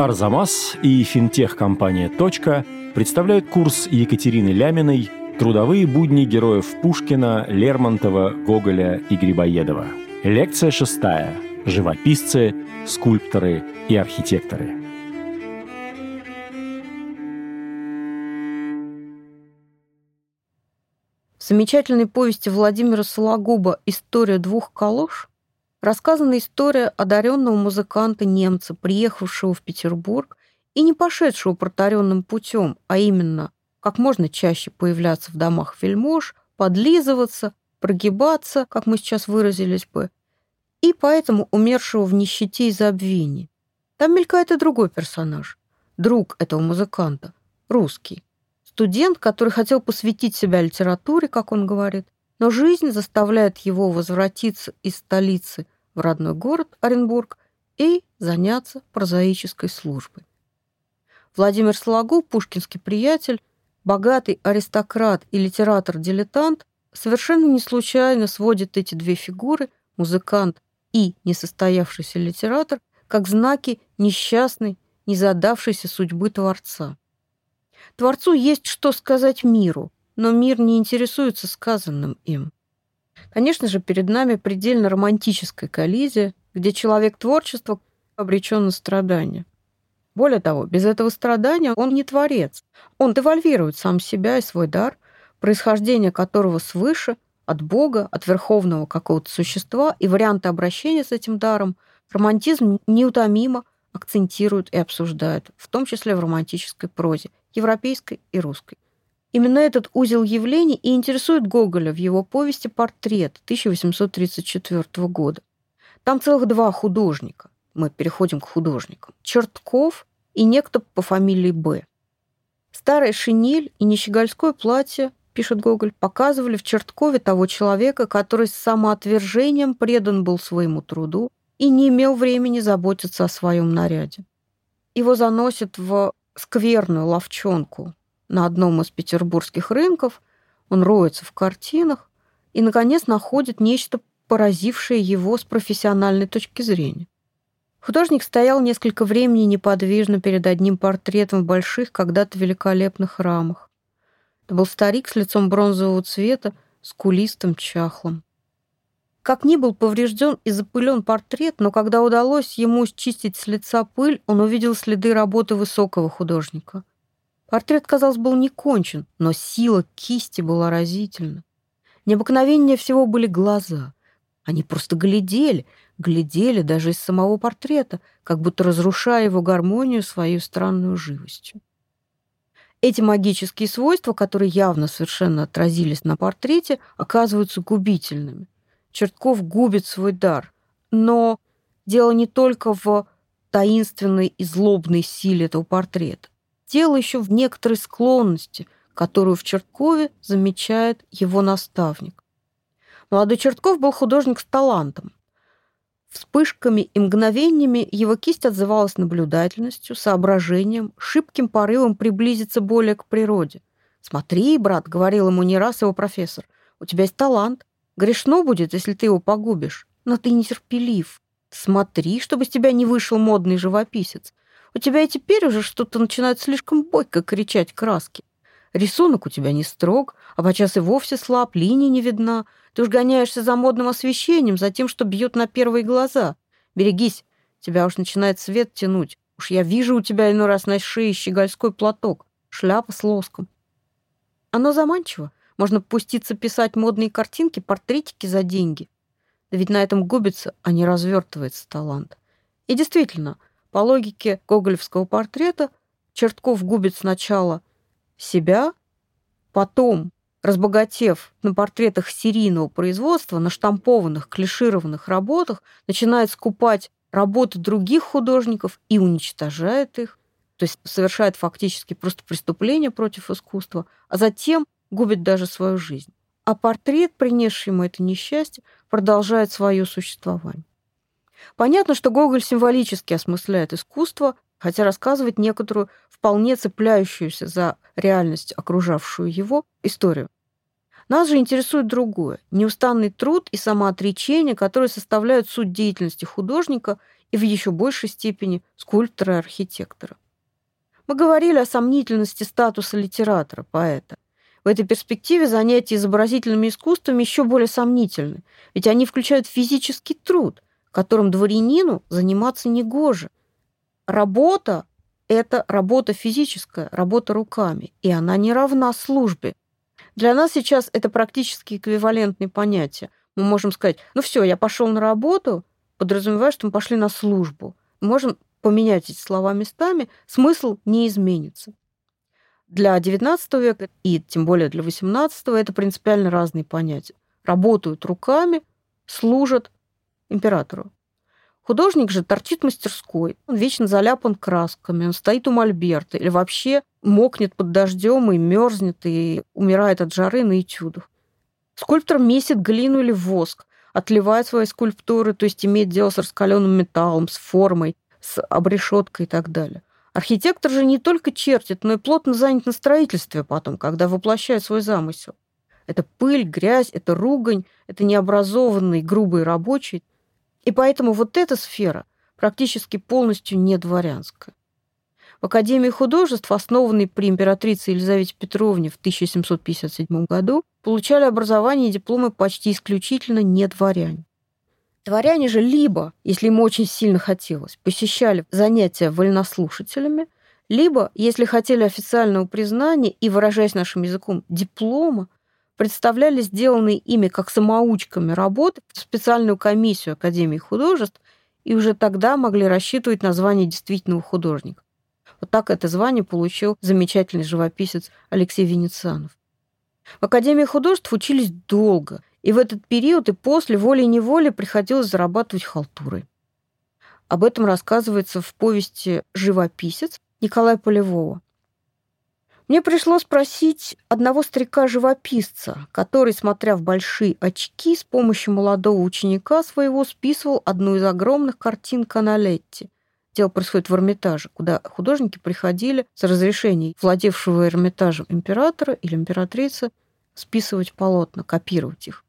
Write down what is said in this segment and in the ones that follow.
Арзамас и финтех-компания «Точка» представляют курс Екатерины Ляминой «Трудовые будни героев Пушкина, Лермонтова, Гоголя и Грибоедова». Лекция шестая. Живописцы, скульпторы и архитекторы. В замечательной повести Владимира Сологуба «История двух калош» рассказана история одаренного музыканта-немца, приехавшего в Петербург и не пошедшего протаренным путем, а именно как можно чаще появляться в домах вельмож, подлизываться, прогибаться, как мы сейчас выразились бы, и поэтому умершего в нищете и забвении. Там мелькает и другой персонаж, друг этого музыканта, русский. Студент, который хотел посвятить себя литературе, как он говорит, но жизнь заставляет его возвратиться из столицы в родной город Оренбург и заняться прозаической службой. Владимир Сологуб, пушкинский приятель, богатый аристократ и литератор-дилетант, совершенно не случайно сводит эти две фигуры, музыкант и несостоявшийся литератор, как знаки несчастной, незадавшейся судьбы Творца. Творцу есть что сказать миру, но мир не интересуется сказанным им. Конечно же, перед нами предельно романтическая коллизия, где человек творчества обречен на страдания. Более того, без этого страдания он не творец. Он девальвирует сам себя и свой дар, происхождение которого свыше, от Бога, от верховного какого-то существа, и варианты обращения с этим даром романтизм неутомимо акцентирует и обсуждает, в том числе в романтической прозе, европейской и русской. Именно этот узел явлений и интересует Гоголя в его повести «Портрет» 1834 года. Там целых два художника. Мы переходим к художникам. Чертков и некто по фамилии Б. Старая шинель и нищегольское платье, пишет Гоголь, показывали в Черткове того человека, который с самоотвержением предан был своему труду и не имел времени заботиться о своем наряде. Его заносят в скверную ловчонку, на одном из петербургских рынков, он роется в картинах и, наконец, находит нечто, поразившее его с профессиональной точки зрения. Художник стоял несколько времени неподвижно перед одним портретом в больших, когда-то великолепных рамах. Это был старик с лицом бронзового цвета, скулистым, чахлым. Как ни был поврежден и запылен портрет, но когда удалось ему счистить с лица пыль, он увидел следы работы высокого художника. Портрет, казалось, был не кончен, но сила кисти была разительна. Необыкновеннее всего были глаза. Они просто глядели, глядели даже из самого портрета, как будто разрушая его гармонию своей странной живостью. Эти магические свойства, которые явно совершенно отразились на портрете, оказываются губительными. Чертков губит свой дар. Но дело не только в таинственной и злобной силе этого портрета. Дело еще в некоторой склонности, которую в Черткове замечает его наставник. Молодой Чертков был художник с талантом. Вспышками и мгновениями его кисть отзывалась наблюдательностью, соображением, шибким порывом приблизиться более к природе. «Смотри, брат», — говорил ему не раз его профессор, — «у тебя есть талант. Грешно будет, если ты его погубишь, но ты нетерпелив. Смотри, чтобы с тебя не вышел модный живописец. У тебя и теперь уже что-то начинает слишком бойко кричать краски. Рисунок у тебя не строг, а подчас и вовсе слаб, линия не видна. Ты уж гоняешься за модным освещением, за тем, что бьет на первые глаза. Берегись, тебя уж начинает свет тянуть. Уж я вижу у тебя иной раз на шее щегольской платок, шляпа с лоском. Оно заманчиво. Можно пуститься писать модные картинки, портретики за деньги. Да ведь на этом губится, а не развертывается талант. И действительно, по логике гоголевского портрета, Чертков губит сначала себя, потом, разбогатев на портретах серийного производства, на штампованных, клишированных работах, начинает скупать работы других художников и уничтожает их, то есть совершает фактически просто преступление против искусства, а затем губит даже свою жизнь. А портрет, принесший ему это несчастье, продолжает свое существование. Понятно, что Гоголь символически осмысляет искусство, хотя рассказывает некоторую вполне цепляющуюся за реальность окружавшую его историю. Нас же интересует другое – неустанный труд и самоотречение, которые составляют суть деятельности художника и в еще большей степени скульптора и архитектора. Мы говорили о сомнительности статуса литератора, поэта. В этой перспективе занятия изобразительными искусствами еще более сомнительны, ведь они включают физический труд, которым дворянину заниматься негоже. Работа – это работа физическая, работа руками, и она не равна службе. Для нас сейчас это практически эквивалентные понятия. Мы можем сказать, ну все, я пошел на работу, подразумевая, что мы пошли на службу. Мы можем поменять эти слова местами, смысл не изменится. Для XIX века и тем более для XVIII это принципиально разные понятия. Работают руками, служат императору. Художник же торчит в мастерской, он вечно заляпан красками, он стоит у мольберта или вообще мокнет под дождем и мерзнет и умирает от жары на этюдах. Скульптор месит глину или воск, отливает свои скульптуры, то есть имеет дело с раскаленным металлом, с формой, с обрешеткой и так далее. Архитектор же не только чертит, но и плотно занят на строительстве потом, когда воплощает свой замысел. Это пыль, грязь, это ругань, это необразованный, грубый рабочий. И поэтому вот эта сфера практически полностью не дворянская. В Академии художеств, основанной при императрице Елизавете Петровне в 1757 году, получали образование и дипломы почти исключительно не дворяне. Дворяне же либо, если им очень сильно хотелось, посещали занятия вольнослушателями, либо, если хотели официального признания и, выражаясь нашим языком, диплома, представляли сделанные ими как самоучками работы в специальную комиссию Академии художеств и уже тогда могли рассчитывать на звание действительного художника. Вот так это звание получил замечательный живописец Алексей Венецианов. В Академии художеств учились долго, и в этот период и после волей-неволей приходилось зарабатывать халтурой. Об этом рассказывается в повести «Живописец» Николая Полевого. Мне пришлось спросить одного старика-живописца, который, смотря в большие очки, с помощью молодого ученика своего списывал одну из огромных картин Каналетти. Дело происходит в Эрмитаже, куда художники приходили с разрешений владевшего Эрмитажем императора или императрицы списывать полотна, копировать их.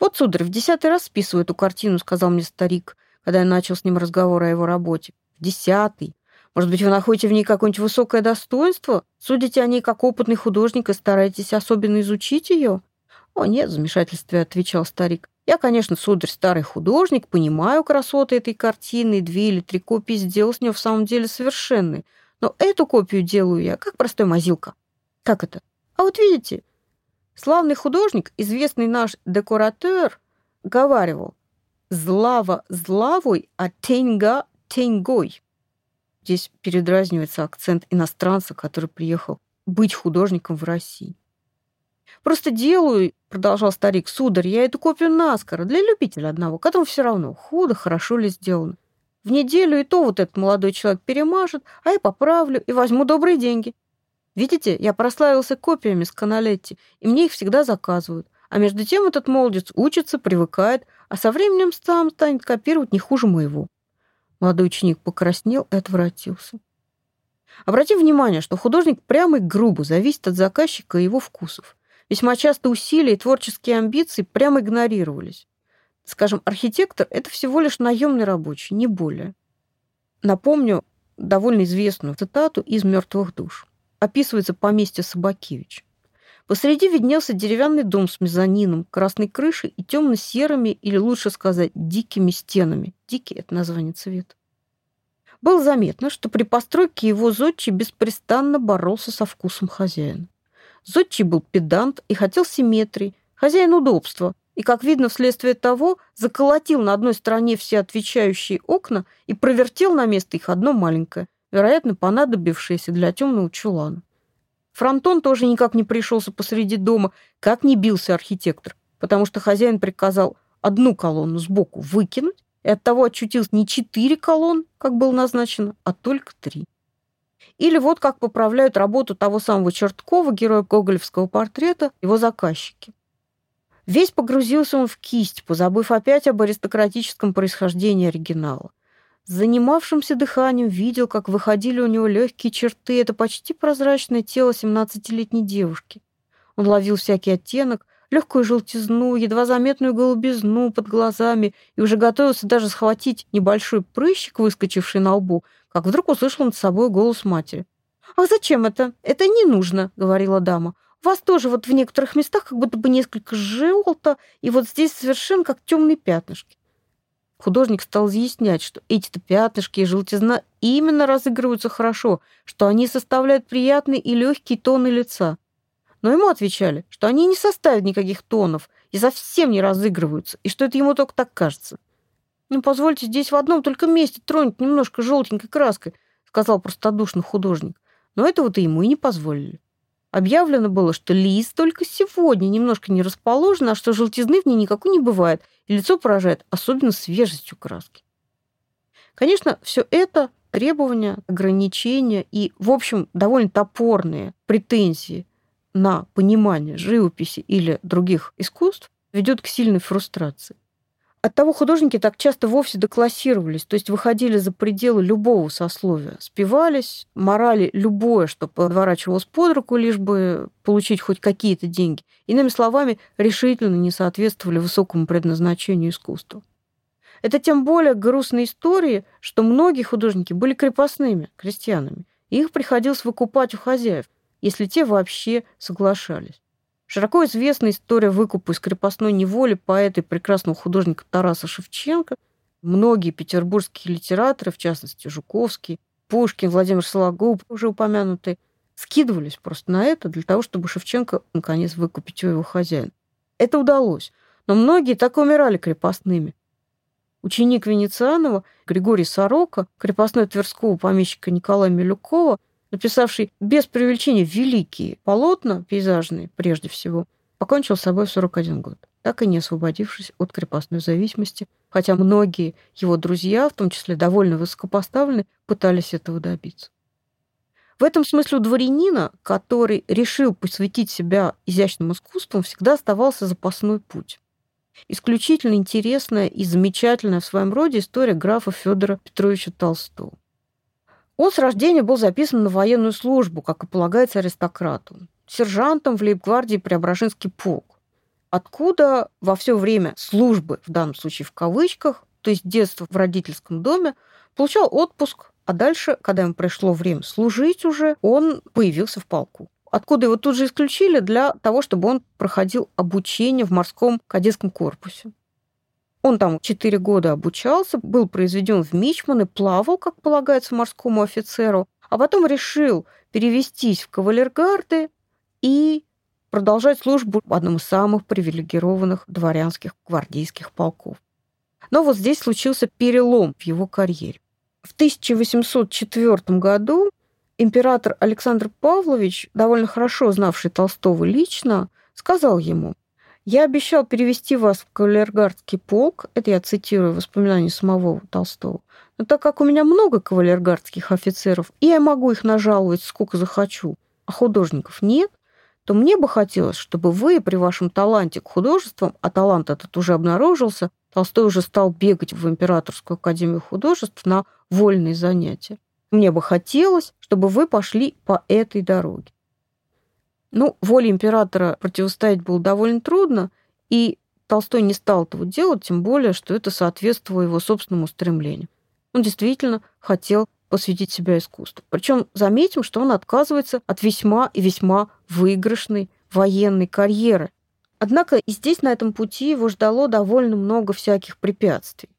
«Вот, сударь, в десятый раз списываю эту картину», — сказал мне старик, когда я начал с ним разговор о его работе. «В десятый. Может быть, вы находите в ней какое-нибудь высокое достоинство? Судите о ней как опытный художник и стараетесь особенно изучить ее? О, нет, в замешательстве отвечал старик. Я, конечно, сударь, старый художник, понимаю красоты этой картины, две или три копии сделал с нее в самом деле совершенные. Но эту копию делаю я, как простой мазилка. Как это? А вот видите, славный художник, известный наш декоратер, говаривал, «Злава злавой, а теньга теньгой». Здесь передразнивается акцент иностранца, который приехал быть художником в России. Просто делаю, продолжал старик, сударь, я эту копию наскоро для любителя одного, которому все равно, худо, хорошо ли сделано. В неделю и то вот этот молодой человек перемажет, а я поправлю и возьму добрые деньги. Видите, я прославился копиями с Каналетти, и мне их всегда заказывают. А между тем этот молодец учится, привыкает, а со временем сам станет копировать не хуже моего. Молодой ученик покраснел и отвратился. Обратим внимание, что художник прямо и грубо зависит от заказчика и его вкусов. Весьма часто усилия и творческие амбиции прямо игнорировались. Скажем, архитектор — это всего лишь наемный рабочий, не более. Напомню довольно известную цитату из «Мертвых душ». Описывается поместье Собакевич. Посреди виднелся деревянный дом с мезонином, красной крышей и темно-серыми, или лучше сказать, дикими стенами. Дикий — это название цвета. Было заметно, что при постройке его зодчий беспрестанно боролся со вкусом хозяина. Зодчий был педант и хотел симметрии, хозяин удобства, и, как видно, вследствие того, заколотил на одной стороне все отвечающие окна и провертел на место их одно маленькое, вероятно, понадобившееся для темного чулана. Фронтон тоже никак не пришелся посреди дома, как не бился архитектор, потому что хозяин приказал одну колонну сбоку выкинуть, и оттого очутилось не четыре колонны, как было назначено, а только три. Или вот как поправляют работу того самого Черткова, героя гоголевского портрета, его заказчики. Весь погрузился он в кисть, позабыв опять об аристократическом происхождении оригинала. Занимавшимся дыханием видел, как выходили у него легкие черты. Это почти прозрачное тело 17-летней девушки. Он ловил всякий оттенок, легкую желтизну, едва заметную голубизну под глазами и уже готовился даже схватить небольшой прыщик, выскочивший на лбу, как вдруг услышал над собой голос матери. «А зачем это? Это не нужно», — говорила дама. «У вас тоже вот в некоторых местах как будто бы несколько желто, и вот здесь совершенно как темные пятнышки». Художник стал изъяснять, что эти-то пятнышки и желтизна именно разыгрываются хорошо, что они составляют приятный и легкий тоны лица. Но ему отвечали, что они не составят никаких тонов и совсем не разыгрываются, и что это ему только так кажется. «Ну, позвольте здесь в одном только месте тронуть немножко желтенькой краской», сказал простодушный художник. Но этого-то ему и не позволили. Объявлено было, что лист только сегодня немножко не расположен, а что желтизны в ней никакой не бывает, и лицо поражает особенно свежестью краски. Конечно, все это требования, ограничения и, в общем, довольно топорные претензии на понимание живописи или других искусств ведет к сильной фрустрации. Оттого художники так часто вовсе деклассировались, то есть выходили за пределы любого сословия, спивались, морали любое, что подворачивалось под руку, лишь бы получить хоть какие-то деньги. Иными словами, решительно не соответствовали высокому предназначению искусства. Это тем более грустная история, что многие художники были крепостными, крестьянами, их приходилось выкупать у хозяев, если те вообще соглашались. Широко известна история выкупа из крепостной неволи поэта и прекрасного художника Тараса Шевченко. Многие петербургские литераторы, в частности Жуковский, Пушкин, Владимир Сологуб, уже упомянутые, скидывались просто на это для того, чтобы Шевченко наконец выкупить у его хозяина. Это удалось, но многие так и умирали крепостными. Ученик Венецианова Григорий Сорока, крепостной Тверского помещика Николая Милюкова, написавший без преувеличения великие полотна, пейзажные прежде всего, покончил с собой в 41 год, так и не освободившись от крепостной зависимости, хотя многие его друзья, в том числе довольно высокопоставленные, пытались этого добиться. В этом смысле у дворянина, который решил посвятить себя изящным искусствам, всегда оставался запасной путь. Исключительно интересная и замечательная в своем роде история графа Федора Петровича Толстого. Он с рождения был записан на военную службу, как и полагается аристократу, сержантом в лейб-гвардии Преображенский полк, откуда во все время службы, в данном случае в кавычках, то есть детства в родительском доме, получал отпуск, а дальше, когда ему пришло время служить уже, он появился в полку. Откуда его тут же исключили для того, чтобы он проходил обучение в морском кадетском корпусе. Он там четыре года обучался, был произведен в Мичман и плавал, как полагается, морскому офицеру, а потом решил перевестись в кавалергарды и продолжать службу в одном из самых привилегированных дворянских гвардейских полков. Но вот здесь случился перелом в его карьере. В 1804 году император Александр Павлович, довольно хорошо знавший Толстого лично, сказал ему, я обещал перевести вас в кавалергардский полк, это я цитирую воспоминания самого Толстого, но так как у меня много кавалергардских офицеров, и я могу их нажаловать сколько захочу, а художников нет, то мне бы хотелось, чтобы вы при вашем таланте к художествам, а талант этот уже обнаружился, Толстой уже стал бегать в Императорскую академию художеств на вольные занятия. Мне бы хотелось, чтобы вы пошли по этой дороге. Ну, воле императора противостоять было довольно трудно, и Толстой не стал этого делать, тем более, что это соответствовало его собственному стремлению. Он действительно хотел посвятить себя искусству. Причем заметим, что он отказывается от весьма и весьма выигрышной военной карьеры. Однако и здесь, на этом пути, его ждало довольно много всяких препятствий.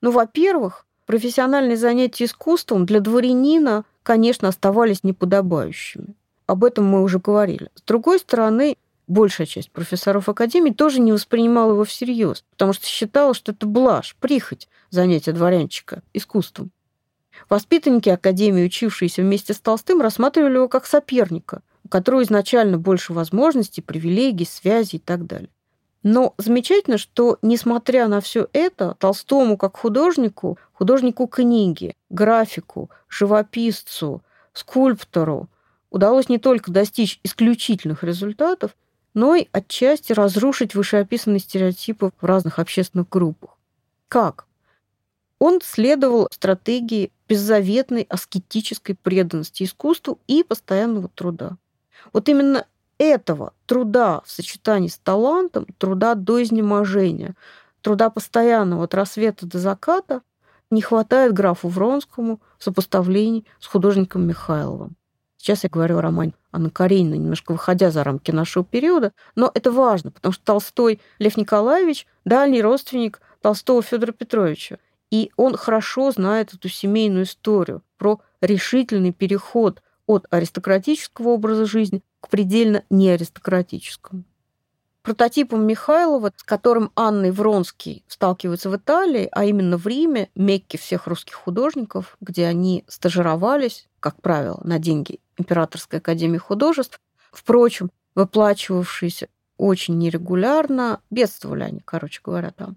Ну, во-первых, профессиональные занятия искусством для дворянина, конечно, оставались неподобающими. Об этом мы уже говорили. С другой стороны, большая часть профессоров Академии тоже не воспринимала его всерьез, потому что считала, что это блажь, прихоть занятия дворянчика искусством. Воспитанники Академии, учившиеся вместе с Толстым, рассматривали его как соперника, у которого изначально больше возможностей, привилегий, связей и так далее. Но замечательно, что, несмотря на все это, Толстому как художнику, художнику книги, графику, живописцу, скульптору, удалось не только достичь исключительных результатов, но и отчасти разрушить вышеописанные стереотипы в разных общественных группах. Как? Он следовал стратегии беззаветной аскетической преданности искусству и постоянного труда. Вот именно этого труда в сочетании с талантом, труда до изнеможения, труда постоянного от рассвета до заката не хватает графу Вронскому в сопоставлении с художником Михайловым. Сейчас я говорю о романе Анны Карениной, немножко выходя за рамки нашего периода, но это важно, потому что Толстой Лев Николаевич – дальний родственник Толстого Федора Петровича. И он хорошо знает эту семейную историю про решительный переход от аристократического образа жизни к предельно неаристократическому. Прототипом Михайлова, с которым Анна и Вронский сталкиваются в Италии, а именно в Риме, Мекке всех русских художников, где они стажировались, как правило, на деньги Императорской академии художеств, впрочем, выплачивавшиеся очень нерегулярно, бедствовали они, короче говоря, там.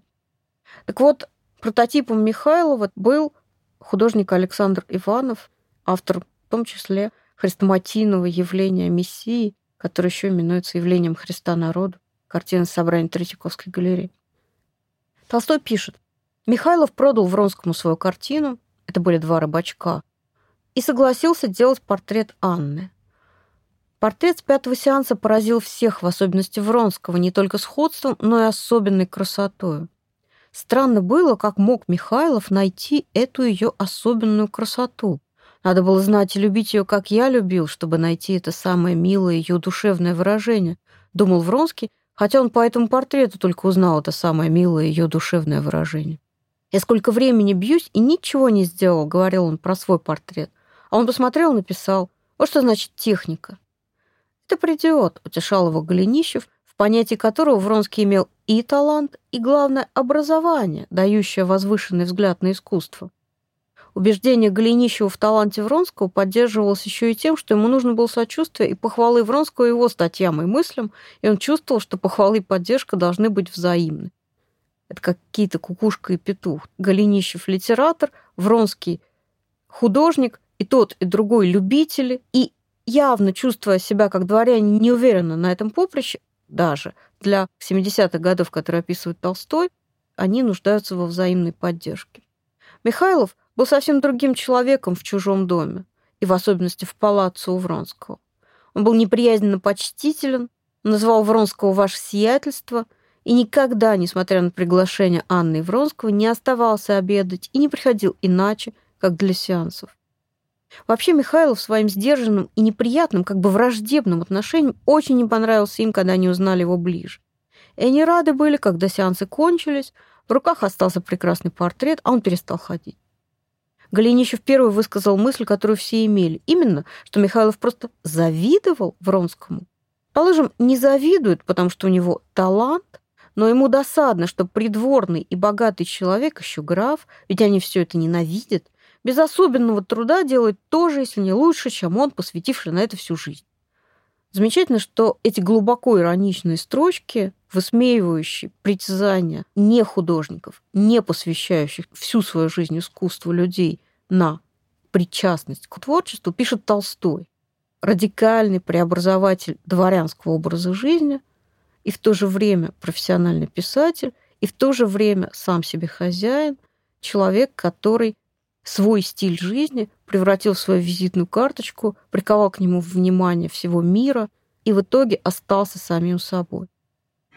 Так вот, прототипом Михайлова был художник Александр Иванов, автор в том числе хрестоматийного явления Мессии, которое еще именуется явлением Христа народу, картина собрания Третьяковской галереи. Толстой пишет, Михайлов продал Вронскому свою картину, это были два рыбачка, и согласился делать портрет Анны. Портрет с пятого сеанса поразил всех, в особенности Вронского, не только сходством, но и особенной красотой. Странно было, как мог Михайлов найти эту ее особенную красоту. Надо было знать и любить ее, как я любил, чтобы найти это самое милое ее душевное выражение, думал Вронский, хотя он по этому портрету только узнал это самое милое ее душевное выражение. «Я сколько времени бьюсь и ничего не сделал», — говорил он про свой портрет. А он посмотрел написал, вот что значит техника. «Это придет», — утешал его Голенищев, понятии которого Вронский имел и талант, и, главное, образование, дающее возвышенный взгляд на искусство. Убеждение Голенищева в таланте Вронского поддерживалось еще и тем, что ему нужно было сочувствие и похвалы Вронского его статьям и мыслям, и он чувствовал, что похвалы и поддержка должны быть взаимны. Это как какие-то кукушка и петух. Голенищев – литератор, Вронский – художник, и тот, и другой – любители, и явно чувствуя себя как дворяне неуверенно на этом поприще, даже для 70-х годов, которые описывает Толстой, они нуждаются во взаимной поддержке. Михайлов был совсем другим человеком в чужом доме, и в особенности в палаццо у Вронского. Он был неприязненно почтителен, называл Вронского «ваше сиятельство», и никогда, несмотря на приглашение Анны и Вронского, не оставался обедать и не приходил иначе, как для сеансов. Вообще Михайлов своим сдержанным и неприятным, как бы враждебным отношением очень не понравился им, когда они узнали его ближе. И они рады были, когда сеансы кончились, в руках остался прекрасный портрет, а он перестал ходить. Голенищев первый высказал мысль, которую все имели. Именно, что Михайлов просто завидовал Вронскому. Положим, не завидует, потому что у него талант, но ему досадно, что придворный и богатый человек, еще граф, ведь они все это ненавидят, без особенного труда делает то же, если не лучше, чем он, посвятивший на это всю жизнь. Замечательно, что эти глубоко ироничные строчки, высмеивающие притязания не художников, не посвящающих всю свою жизнь искусству людей на причастность к творчеству, пишет Толстой. Радикальный преобразователь дворянского образа жизни и в то же время профессиональный писатель, и в то же время сам себе хозяин, человек, который свой стиль жизни, превратил в свою визитную карточку, приковал к нему внимание всего мира и в итоге остался самим собой.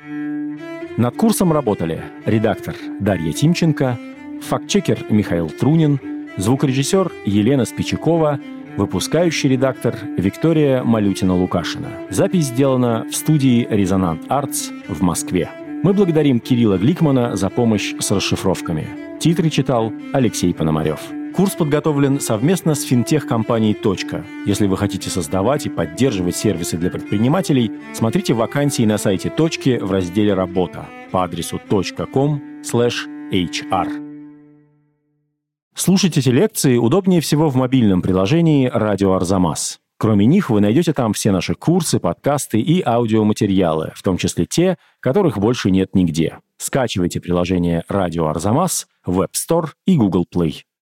Над курсом работали редактор Дарья Тимченко, фактчекер Михаил Трунин, звукорежиссер Елена Спичакова, выпускающий редактор Виктория Малютина-Лукашина. Запись сделана в студии «Резонант Артс» в Москве. Мы благодарим Кирилла Гликмана за помощь с расшифровками. Титры читал Алексей Пономарев. Курс подготовлен совместно с финтех-компанией «Точка». Если вы хотите создавать и поддерживать сервисы для предпринимателей, смотрите вакансии на сайте «Точки» в разделе «Работа» по адресу .com/hr. Слушать эти лекции удобнее всего в мобильном приложении «Радио Арзамас». Кроме них, вы найдете там все наши курсы, подкасты и аудиоматериалы, в том числе те, которых больше нет нигде. Скачивайте приложение «Радио Арзамас» в App Store и Google Play.